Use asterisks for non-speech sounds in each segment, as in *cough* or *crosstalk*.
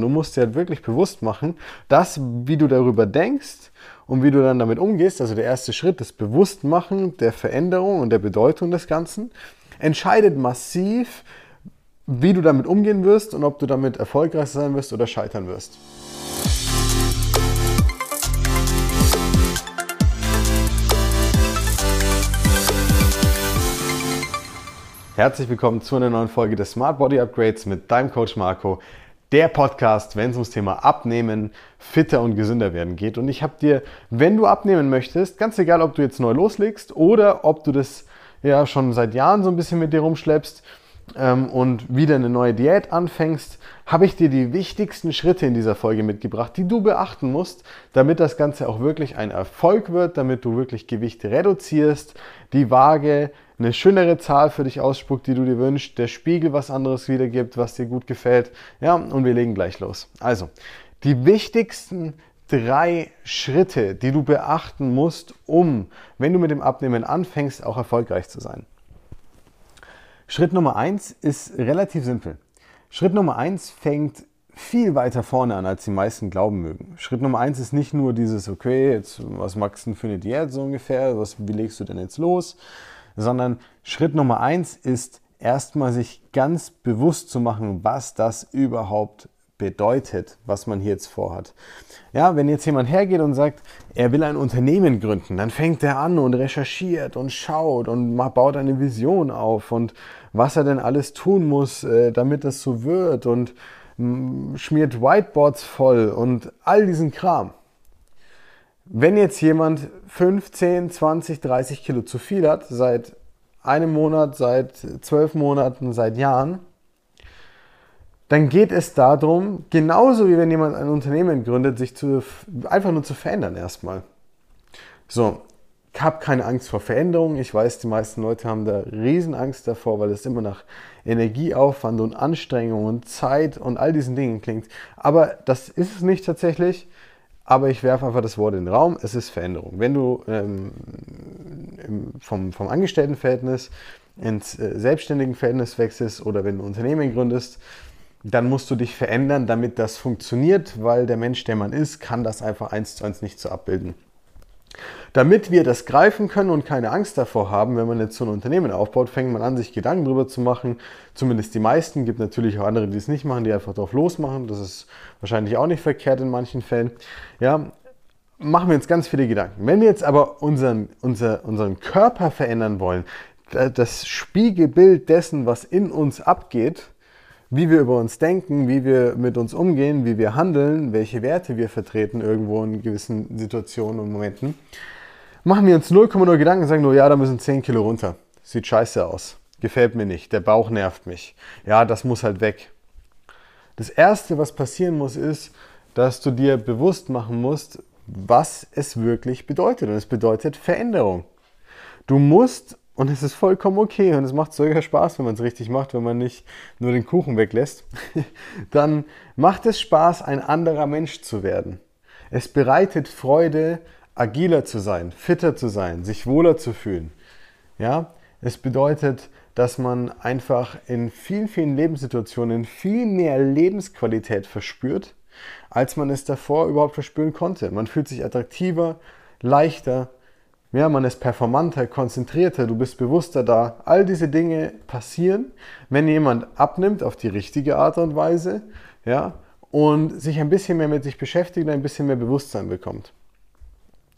Du musst dir halt wirklich bewusst machen, dass, wie du darüber denkst und wie du dann damit umgehst, also der erste Schritt, das Bewusstmachen der Veränderung und der Bedeutung des Ganzen, entscheidet massiv, wie du damit umgehen wirst und ob du damit erfolgreich sein wirst oder scheitern wirst. Herzlich willkommen zu einer neuen Folge des Smart Body Upgrades mit deinem Coach Marco der Podcast, wenn es ums Thema Abnehmen, fitter und gesünder werden geht. Und ich habe dir, wenn du abnehmen möchtest, ganz egal, ob du jetzt neu loslegst oder ob du das ja schon seit Jahren so ein bisschen mit dir rumschleppst ähm, und wieder eine neue Diät anfängst, habe ich dir die wichtigsten Schritte in dieser Folge mitgebracht, die du beachten musst, damit das Ganze auch wirklich ein Erfolg wird, damit du wirklich Gewicht reduzierst, die Waage eine schönere Zahl für dich ausspuckt, die du dir wünschst, der Spiegel was anderes wiedergibt, was dir gut gefällt. Ja, und wir legen gleich los. Also, die wichtigsten drei Schritte, die du beachten musst, um, wenn du mit dem Abnehmen anfängst, auch erfolgreich zu sein. Schritt Nummer eins ist relativ simpel. Schritt Nummer eins fängt viel weiter vorne an, als die meisten glauben mögen. Schritt Nummer eins ist nicht nur dieses, okay, jetzt, was magst du denn für eine Diät so ungefähr, was, wie legst du denn jetzt los, sondern Schritt Nummer eins ist erstmal sich ganz bewusst zu machen, was das überhaupt bedeutet, was man hier jetzt vorhat. Ja, wenn jetzt jemand hergeht und sagt, er will ein Unternehmen gründen, dann fängt er an und recherchiert und schaut und baut eine Vision auf und was er denn alles tun muss, äh, damit das so wird und mm, schmiert Whiteboards voll und all diesen Kram. Wenn jetzt jemand 15, 20, 30 Kilo zu viel hat, seit einem Monat, seit zwölf Monaten, seit Jahren, dann geht es darum, genauso wie wenn jemand ein Unternehmen gründet, sich zu, einfach nur zu verändern erstmal. So, ich habe keine Angst vor Veränderung. Ich weiß, die meisten Leute haben da Riesenangst davor, weil es immer nach Energieaufwand und Anstrengung und Zeit und all diesen Dingen klingt. Aber das ist es nicht tatsächlich aber ich werfe einfach das Wort in den Raum, es ist Veränderung. Wenn du ähm, vom, vom Angestelltenverhältnis ins äh, selbstständigen Verhältnis wechselst oder wenn du ein Unternehmen gründest, dann musst du dich verändern, damit das funktioniert, weil der Mensch, der man ist, kann das einfach eins zu eins nicht so abbilden. Damit wir das greifen können und keine Angst davor haben, wenn man jetzt so ein Unternehmen aufbaut, fängt man an, sich Gedanken darüber zu machen. Zumindest die meisten. Gibt natürlich auch andere, die es nicht machen, die einfach drauf losmachen. Das ist wahrscheinlich auch nicht verkehrt in manchen Fällen. Ja, machen wir uns ganz viele Gedanken. Wenn wir jetzt aber unseren, unser, unseren Körper verändern wollen, das Spiegelbild dessen, was in uns abgeht, wie wir über uns denken, wie wir mit uns umgehen, wie wir handeln, welche Werte wir vertreten irgendwo in gewissen Situationen und Momenten, machen wir uns 0,0 Gedanken und sagen nur, ja, da müssen 10 Kilo runter. Sieht scheiße aus. Gefällt mir nicht. Der Bauch nervt mich. Ja, das muss halt weg. Das Erste, was passieren muss, ist, dass du dir bewusst machen musst, was es wirklich bedeutet. Und es bedeutet Veränderung. Du musst und es ist vollkommen okay und es macht sogar Spaß, wenn man es richtig macht, wenn man nicht nur den Kuchen weglässt. *laughs* Dann macht es Spaß, ein anderer Mensch zu werden. Es bereitet Freude, agiler zu sein, fitter zu sein, sich wohler zu fühlen. Ja, es bedeutet, dass man einfach in vielen, vielen Lebenssituationen viel mehr Lebensqualität verspürt, als man es davor überhaupt verspüren konnte. Man fühlt sich attraktiver, leichter, ja, man ist performanter, konzentrierter, du bist bewusster da. All diese Dinge passieren, wenn jemand abnimmt auf die richtige Art und Weise, ja, und sich ein bisschen mehr mit sich beschäftigt, ein bisschen mehr Bewusstsein bekommt.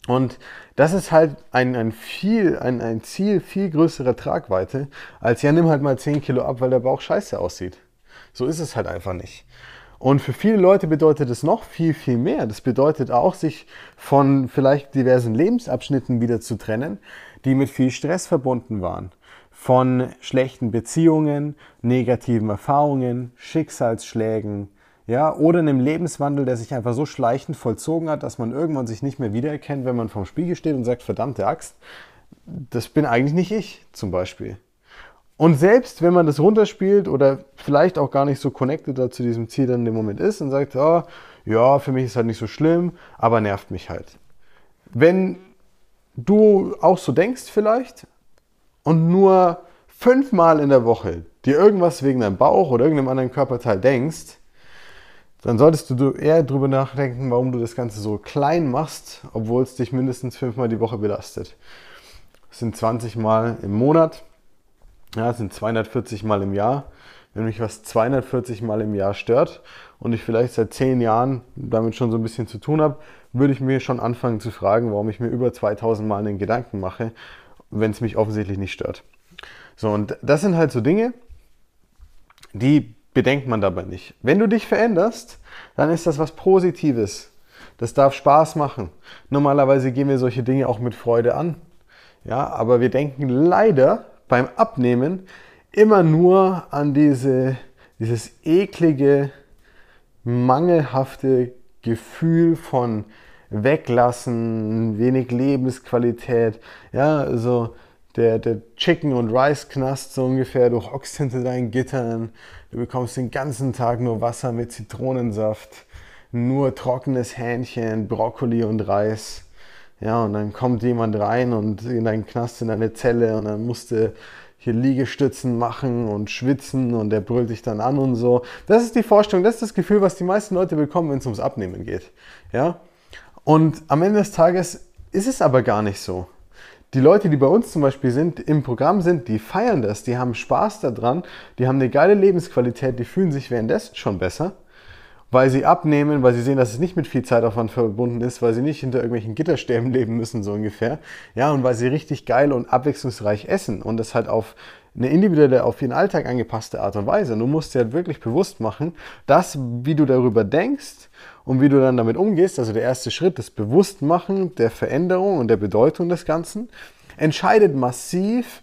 Und das ist halt ein, ein, viel, ein, ein Ziel viel größerer Tragweite, als ja, nimm halt mal 10 Kilo ab, weil der Bauch scheiße aussieht. So ist es halt einfach nicht. Und für viele Leute bedeutet es noch viel, viel mehr. Das bedeutet auch, sich von vielleicht diversen Lebensabschnitten wieder zu trennen, die mit viel Stress verbunden waren. Von schlechten Beziehungen, negativen Erfahrungen, Schicksalsschlägen, ja, oder einem Lebenswandel, der sich einfach so schleichend vollzogen hat, dass man irgendwann sich nicht mehr wiedererkennt, wenn man vorm Spiegel steht und sagt, verdammte Axt, das bin eigentlich nicht ich zum Beispiel. Und selbst wenn man das runterspielt oder vielleicht auch gar nicht so connected zu diesem Ziel dann im Moment ist und sagt, oh, ja, für mich ist halt nicht so schlimm, aber nervt mich halt. Wenn du auch so denkst vielleicht und nur fünfmal in der Woche dir irgendwas wegen deinem Bauch oder irgendeinem anderen Körperteil denkst, dann solltest du eher darüber nachdenken, warum du das Ganze so klein machst, obwohl es dich mindestens fünfmal die Woche belastet. Das sind 20 Mal im Monat, ja, sind 240 Mal im Jahr. Wenn mich was 240 Mal im Jahr stört und ich vielleicht seit 10 Jahren damit schon so ein bisschen zu tun habe, würde ich mir schon anfangen zu fragen, warum ich mir über 2000 Mal einen Gedanken mache, wenn es mich offensichtlich nicht stört. So, und das sind halt so Dinge, die bedenkt man dabei nicht. Wenn du dich veränderst, dann ist das was Positives. Das darf Spaß machen. Normalerweise gehen wir solche Dinge auch mit Freude an. Ja, aber wir denken leider beim Abnehmen immer nur an diese, dieses eklige, mangelhafte Gefühl von Weglassen, wenig Lebensqualität. Ja, also der, der Chicken- und Rice-Knast so ungefähr. Du hockst hinter deinen Gittern, du bekommst den ganzen Tag nur Wasser mit Zitronensaft, nur trockenes Hähnchen, Brokkoli und Reis. Ja, und dann kommt jemand rein und in deinen Knast, in deine Zelle und dann musst du hier Liegestützen machen und schwitzen und der brüllt dich dann an und so. Das ist die Vorstellung, das ist das Gefühl, was die meisten Leute bekommen, wenn es ums Abnehmen geht. Ja? Und am Ende des Tages ist es aber gar nicht so die Leute, die bei uns zum Beispiel sind, im Programm sind, die feiern das, die haben Spaß daran, die haben eine geile Lebensqualität, die fühlen sich währenddessen schon besser, weil sie abnehmen, weil sie sehen, dass es nicht mit viel Zeitaufwand verbunden ist, weil sie nicht hinter irgendwelchen Gitterstäben *laughs* leben müssen, so ungefähr. Ja, und weil sie richtig geil und abwechslungsreich essen und das halt auf eine individuelle, auf ihren Alltag angepasste Art und Weise. Du musst dir halt wirklich bewusst machen, dass, wie du darüber denkst und wie du dann damit umgehst, also der erste Schritt, das Bewusstmachen der Veränderung und der Bedeutung des Ganzen, entscheidet massiv,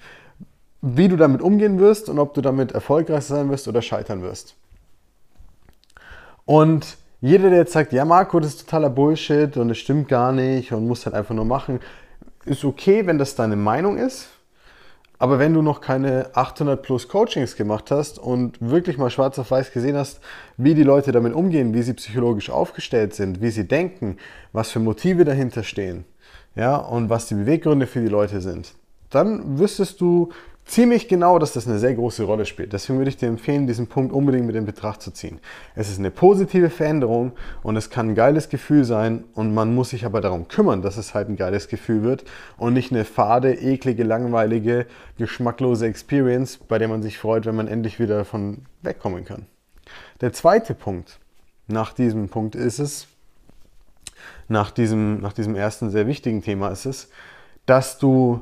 wie du damit umgehen wirst und ob du damit erfolgreich sein wirst oder scheitern wirst. Und jeder, der jetzt sagt, ja Marco, das ist totaler Bullshit und es stimmt gar nicht und musst halt einfach nur machen, ist okay, wenn das deine Meinung ist. Aber wenn du noch keine 800 plus Coachings gemacht hast und wirklich mal schwarz auf weiß gesehen hast, wie die Leute damit umgehen, wie sie psychologisch aufgestellt sind, wie sie denken, was für Motive dahinter stehen, ja, und was die Beweggründe für die Leute sind, dann wüsstest du ziemlich genau, dass das eine sehr große Rolle spielt. Deswegen würde ich dir empfehlen, diesen Punkt unbedingt mit in Betracht zu ziehen. Es ist eine positive Veränderung und es kann ein geiles Gefühl sein und man muss sich aber darum kümmern, dass es halt ein geiles Gefühl wird und nicht eine fade, eklige, langweilige, geschmacklose Experience, bei der man sich freut, wenn man endlich wieder davon wegkommen kann. Der zweite Punkt nach diesem Punkt ist es, nach diesem, nach diesem ersten sehr wichtigen Thema ist es, dass du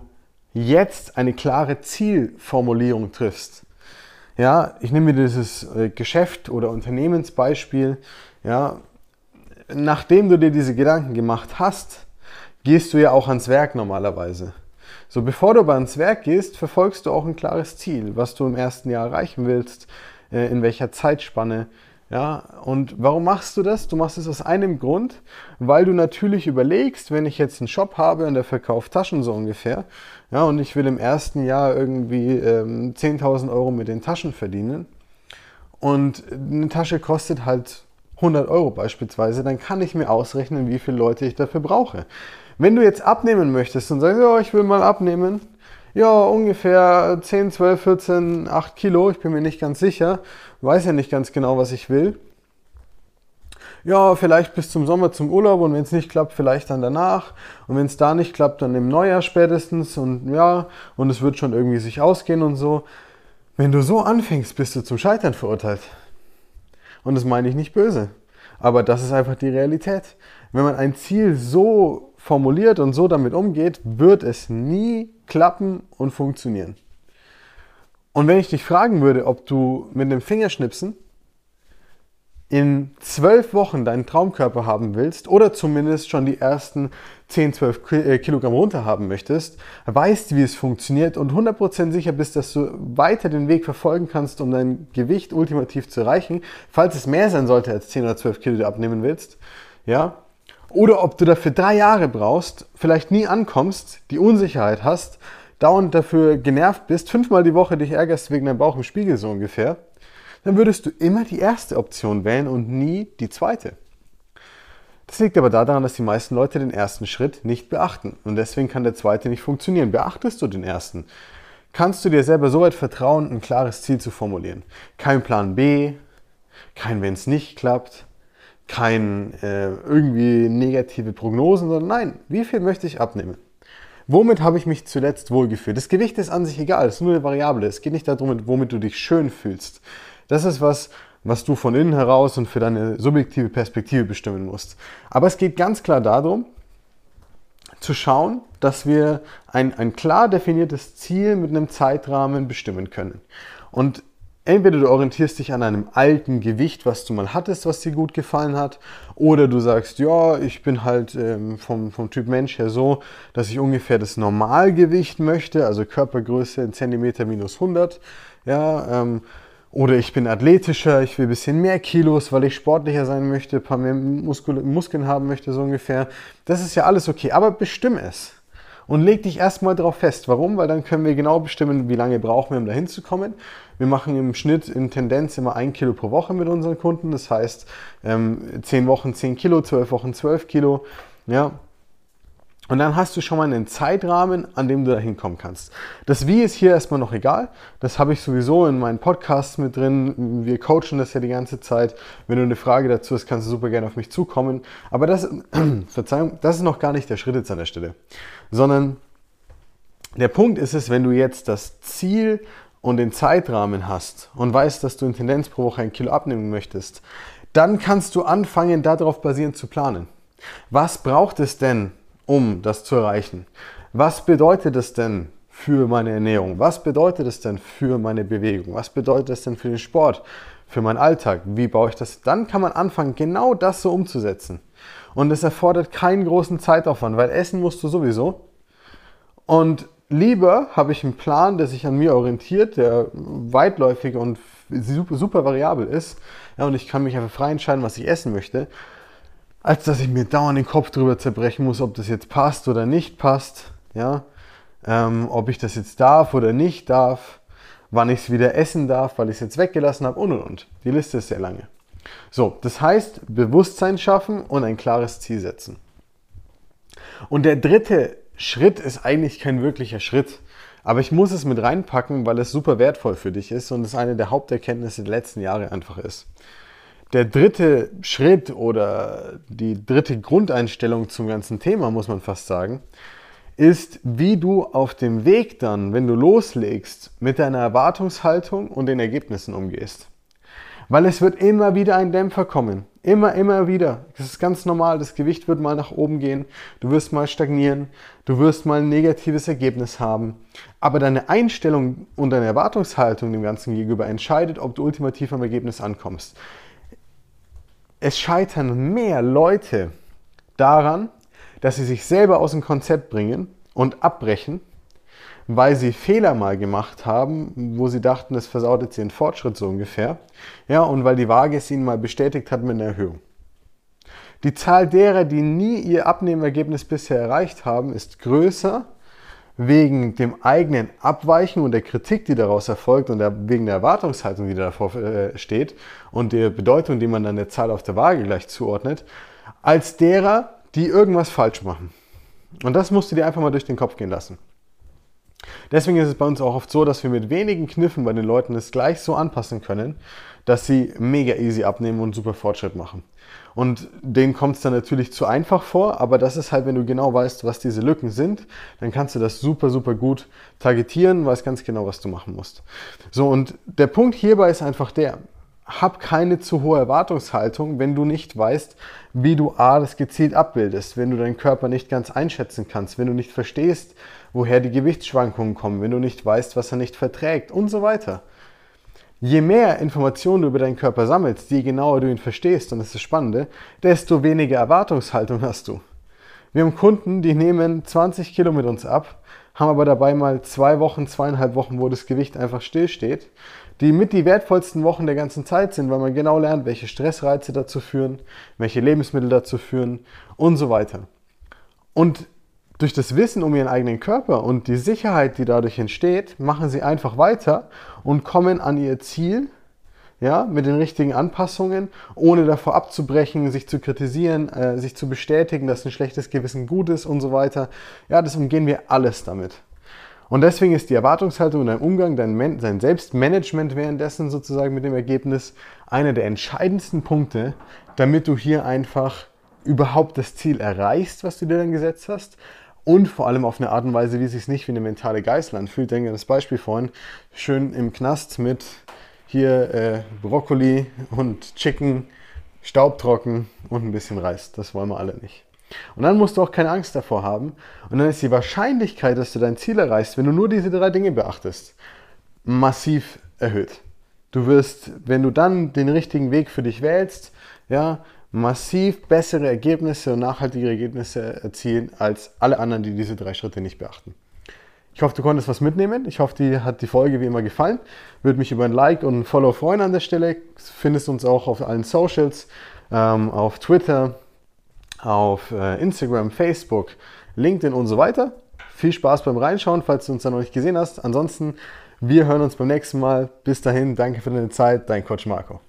jetzt eine klare Zielformulierung triffst. Ja, ich nehme mir dieses äh, Geschäft oder Unternehmensbeispiel. Ja, nachdem du dir diese Gedanken gemacht hast, gehst du ja auch ans Werk normalerweise. So, bevor du aber ans Werk gehst, verfolgst du auch ein klares Ziel, was du im ersten Jahr erreichen willst, äh, in welcher Zeitspanne. Ja, und warum machst du das? Du machst es aus einem Grund, weil du natürlich überlegst, wenn ich jetzt einen Shop habe und der verkauft Taschen so ungefähr, ja, und ich will im ersten Jahr irgendwie ähm, 10.000 Euro mit den Taschen verdienen und eine Tasche kostet halt 100 Euro beispielsweise, dann kann ich mir ausrechnen, wie viele Leute ich dafür brauche. Wenn du jetzt abnehmen möchtest und sagst, ja, ich will mal abnehmen, ja, ungefähr 10, 12, 14, 8 Kilo, ich bin mir nicht ganz sicher, weiß ja nicht ganz genau, was ich will. Ja, vielleicht bis zum Sommer zum Urlaub und wenn es nicht klappt, vielleicht dann danach. Und wenn es da nicht klappt, dann im Neujahr spätestens und ja, und es wird schon irgendwie sich ausgehen und so. Wenn du so anfängst, bist du zum Scheitern verurteilt. Und das meine ich nicht böse. Aber das ist einfach die Realität. Wenn man ein Ziel so formuliert und so damit umgeht, wird es nie klappen und funktionieren. Und wenn ich dich fragen würde, ob du mit dem Fingerschnipsen in zwölf Wochen deinen Traumkörper haben willst oder zumindest schon die ersten 10, 12 äh, Kilogramm runter haben möchtest, weißt, wie es funktioniert und 100% sicher bist, dass du weiter den Weg verfolgen kannst, um dein Gewicht ultimativ zu erreichen, falls es mehr sein sollte als 10 oder 12 Kilo, die du abnehmen willst, ja, oder ob du dafür drei Jahre brauchst, vielleicht nie ankommst, die Unsicherheit hast, dauernd dafür genervt bist, fünfmal die Woche dich ärgerst wegen deinem Bauch im Spiegel so ungefähr, dann würdest du immer die erste Option wählen und nie die zweite. Das liegt aber daran, dass die meisten Leute den ersten Schritt nicht beachten und deswegen kann der zweite nicht funktionieren. Beachtest du den ersten, kannst du dir selber so weit vertrauen, ein klares Ziel zu formulieren. Kein Plan B, kein wenn es nicht klappt, kein äh, irgendwie negative Prognosen, sondern nein, wie viel möchte ich abnehmen? Womit habe ich mich zuletzt wohlgefühlt? Das Gewicht ist an sich egal, es ist nur eine Variable. Es geht nicht darum, womit du dich schön fühlst. Das ist was, was du von innen heraus und für deine subjektive Perspektive bestimmen musst. Aber es geht ganz klar darum, zu schauen, dass wir ein, ein klar definiertes Ziel mit einem Zeitrahmen bestimmen können. Und entweder du orientierst dich an einem alten Gewicht, was du mal hattest, was dir gut gefallen hat, oder du sagst, ja, ich bin halt ähm, vom, vom Typ Mensch her so, dass ich ungefähr das Normalgewicht möchte, also Körpergröße in Zentimeter minus 100, ja, ähm, oder ich bin athletischer, ich will ein bisschen mehr Kilos, weil ich sportlicher sein möchte, ein paar mehr Muskul Muskeln haben möchte, so ungefähr. Das ist ja alles okay, aber bestimm es. Und leg dich erstmal darauf fest. Warum? Weil dann können wir genau bestimmen, wie lange brauchen wir, um dahin zu kommen. Wir machen im Schnitt in Tendenz immer ein Kilo pro Woche mit unseren Kunden. Das heißt, ähm, 10 Wochen 10 Kilo, 12 Wochen 12 Kilo. Ja, und dann hast du schon mal einen Zeitrahmen, an dem du da hinkommen kannst. Das Wie ist hier erstmal noch egal. Das habe ich sowieso in meinen Podcasts mit drin. Wir coachen das ja die ganze Zeit. Wenn du eine Frage dazu hast, kannst du super gerne auf mich zukommen. Aber das, *clears throat* Verzeihung, das ist noch gar nicht der Schritt jetzt an der Stelle. Sondern der Punkt ist es, wenn du jetzt das Ziel und den Zeitrahmen hast und weißt, dass du in Tendenz pro Woche ein Kilo abnehmen möchtest, dann kannst du anfangen, darauf basierend zu planen. Was braucht es denn, um das zu erreichen. Was bedeutet es denn für meine Ernährung? Was bedeutet es denn für meine Bewegung? Was bedeutet es denn für den Sport? Für meinen Alltag? Wie baue ich das? Dann kann man anfangen, genau das so umzusetzen. Und es erfordert keinen großen Zeitaufwand, weil essen musst du sowieso. Und lieber habe ich einen Plan, der sich an mir orientiert, der weitläufig und super, super variabel ist. Ja, und ich kann mich einfach frei entscheiden, was ich essen möchte als dass ich mir dauernd den Kopf drüber zerbrechen muss, ob das jetzt passt oder nicht passt, ja, ähm, ob ich das jetzt darf oder nicht darf, wann ich es wieder essen darf, weil ich es jetzt weggelassen habe und und und. Die Liste ist sehr lange. So, das heißt, Bewusstsein schaffen und ein klares Ziel setzen. Und der dritte Schritt ist eigentlich kein wirklicher Schritt, aber ich muss es mit reinpacken, weil es super wertvoll für dich ist und es eine der Haupterkenntnisse der letzten Jahre einfach ist. Der dritte Schritt oder die dritte Grundeinstellung zum ganzen Thema, muss man fast sagen, ist, wie du auf dem Weg dann, wenn du loslegst, mit deiner Erwartungshaltung und den Ergebnissen umgehst. Weil es wird immer wieder ein Dämpfer kommen. Immer, immer wieder. Das ist ganz normal. Das Gewicht wird mal nach oben gehen. Du wirst mal stagnieren. Du wirst mal ein negatives Ergebnis haben. Aber deine Einstellung und deine Erwartungshaltung dem Ganzen gegenüber entscheidet, ob du ultimativ am Ergebnis ankommst es scheitern mehr Leute daran, dass sie sich selber aus dem Konzept bringen und abbrechen, weil sie Fehler mal gemacht haben, wo sie dachten, es versaut jetzt ihren Fortschritt so ungefähr. Ja, und weil die Waage es ihnen mal bestätigt hat mit einer Erhöhung. Die Zahl derer, die nie ihr Abnehmergebnis bisher erreicht haben, ist größer wegen dem eigenen Abweichen und der Kritik, die daraus erfolgt und der, wegen der Erwartungshaltung, die davor äh, steht und der Bedeutung, die man dann der Zahl auf der Waage gleich zuordnet, als derer, die irgendwas falsch machen. Und das musst du dir einfach mal durch den Kopf gehen lassen. Deswegen ist es bei uns auch oft so, dass wir mit wenigen Kniffen bei den Leuten es gleich so anpassen können, dass sie mega easy abnehmen und super Fortschritt machen. Und denen kommt es dann natürlich zu einfach vor, aber das ist halt, wenn du genau weißt, was diese Lücken sind, dann kannst du das super, super gut targetieren, weißt ganz genau, was du machen musst. So, und der Punkt hierbei ist einfach der, hab keine zu hohe Erwartungshaltung, wenn du nicht weißt, wie du A, das gezielt abbildest, wenn du deinen Körper nicht ganz einschätzen kannst, wenn du nicht verstehst, woher die Gewichtsschwankungen kommen, wenn du nicht weißt, was er nicht verträgt und so weiter. Je mehr Informationen du über deinen Körper sammelst, je genauer du ihn verstehst, und das ist das Spannende, desto weniger Erwartungshaltung hast du. Wir haben Kunden, die nehmen 20 Kilo mit uns ab, haben aber dabei mal zwei Wochen, zweieinhalb Wochen, wo das Gewicht einfach stillsteht, die mit die wertvollsten Wochen der ganzen Zeit sind, weil man genau lernt, welche Stressreize dazu führen, welche Lebensmittel dazu führen und so weiter. Und durch das Wissen um ihren eigenen Körper und die Sicherheit, die dadurch entsteht, machen sie einfach weiter und kommen an ihr Ziel, ja, mit den richtigen Anpassungen, ohne davor abzubrechen, sich zu kritisieren, äh, sich zu bestätigen, dass ein schlechtes Gewissen gut ist und so weiter. Ja, das umgehen wir alles damit. Und deswegen ist die Erwartungshaltung und dein Umgang, dein, dein Selbstmanagement währenddessen sozusagen mit dem Ergebnis einer der entscheidendsten Punkte, damit du hier einfach überhaupt das Ziel erreichst, was du dir dann gesetzt hast. Und vor allem auf eine Art und Weise, wie es sich nicht wie eine mentale Geißel anfühlt. Denke an das Beispiel vorhin, schön im Knast mit hier äh, Brokkoli und Chicken, staubtrocken und ein bisschen Reis. Das wollen wir alle nicht. Und dann musst du auch keine Angst davor haben. Und dann ist die Wahrscheinlichkeit, dass du dein Ziel erreichst, wenn du nur diese drei Dinge beachtest, massiv erhöht. Du wirst, wenn du dann den richtigen Weg für dich wählst, ja, massiv bessere Ergebnisse und nachhaltige Ergebnisse erzielen als alle anderen, die diese drei Schritte nicht beachten. Ich hoffe, du konntest was mitnehmen. Ich hoffe, dir hat die Folge wie immer gefallen. Würde mich über ein Like und ein Follow freuen an der Stelle. Findest uns auch auf allen Socials, ähm, auf Twitter, auf äh, Instagram, Facebook, LinkedIn und so weiter. Viel Spaß beim Reinschauen, falls du uns da noch nicht gesehen hast. Ansonsten, wir hören uns beim nächsten Mal. Bis dahin, danke für deine Zeit, dein Coach Marco.